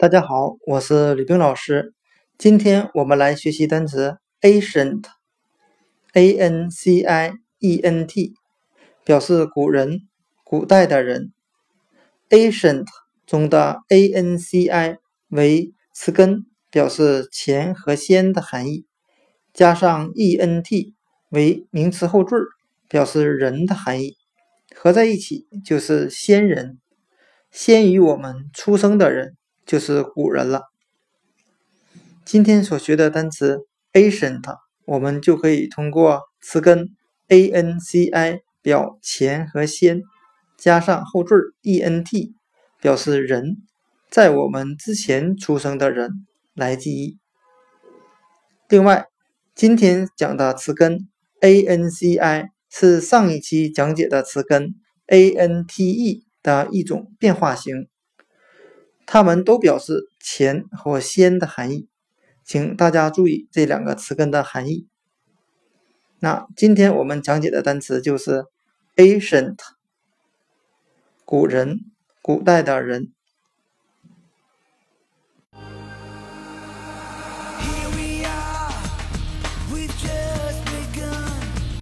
大家好，我是吕冰老师。今天我们来学习单词 ancient，a n c i e n t，表示古人、古代的人。ancient 中的 a n c i 为词根，表示前和先的含义，加上 e n t 为名词后缀，表示人的含义，合在一起就是先人，先于我们出生的人。就是古人了。今天所学的单词 ancient，我们就可以通过词根 a n c i 表前和先，加上后缀 e n t 表示人，在我们之前出生的人来记忆。另外，今天讲的词根 a n c i 是上一期讲解的词根 a n t e 的一种变化型。它们都表示前或先的含义，请大家注意这两个词根的含义。那今天我们讲解的单词就是 ancient，古人、古代的人。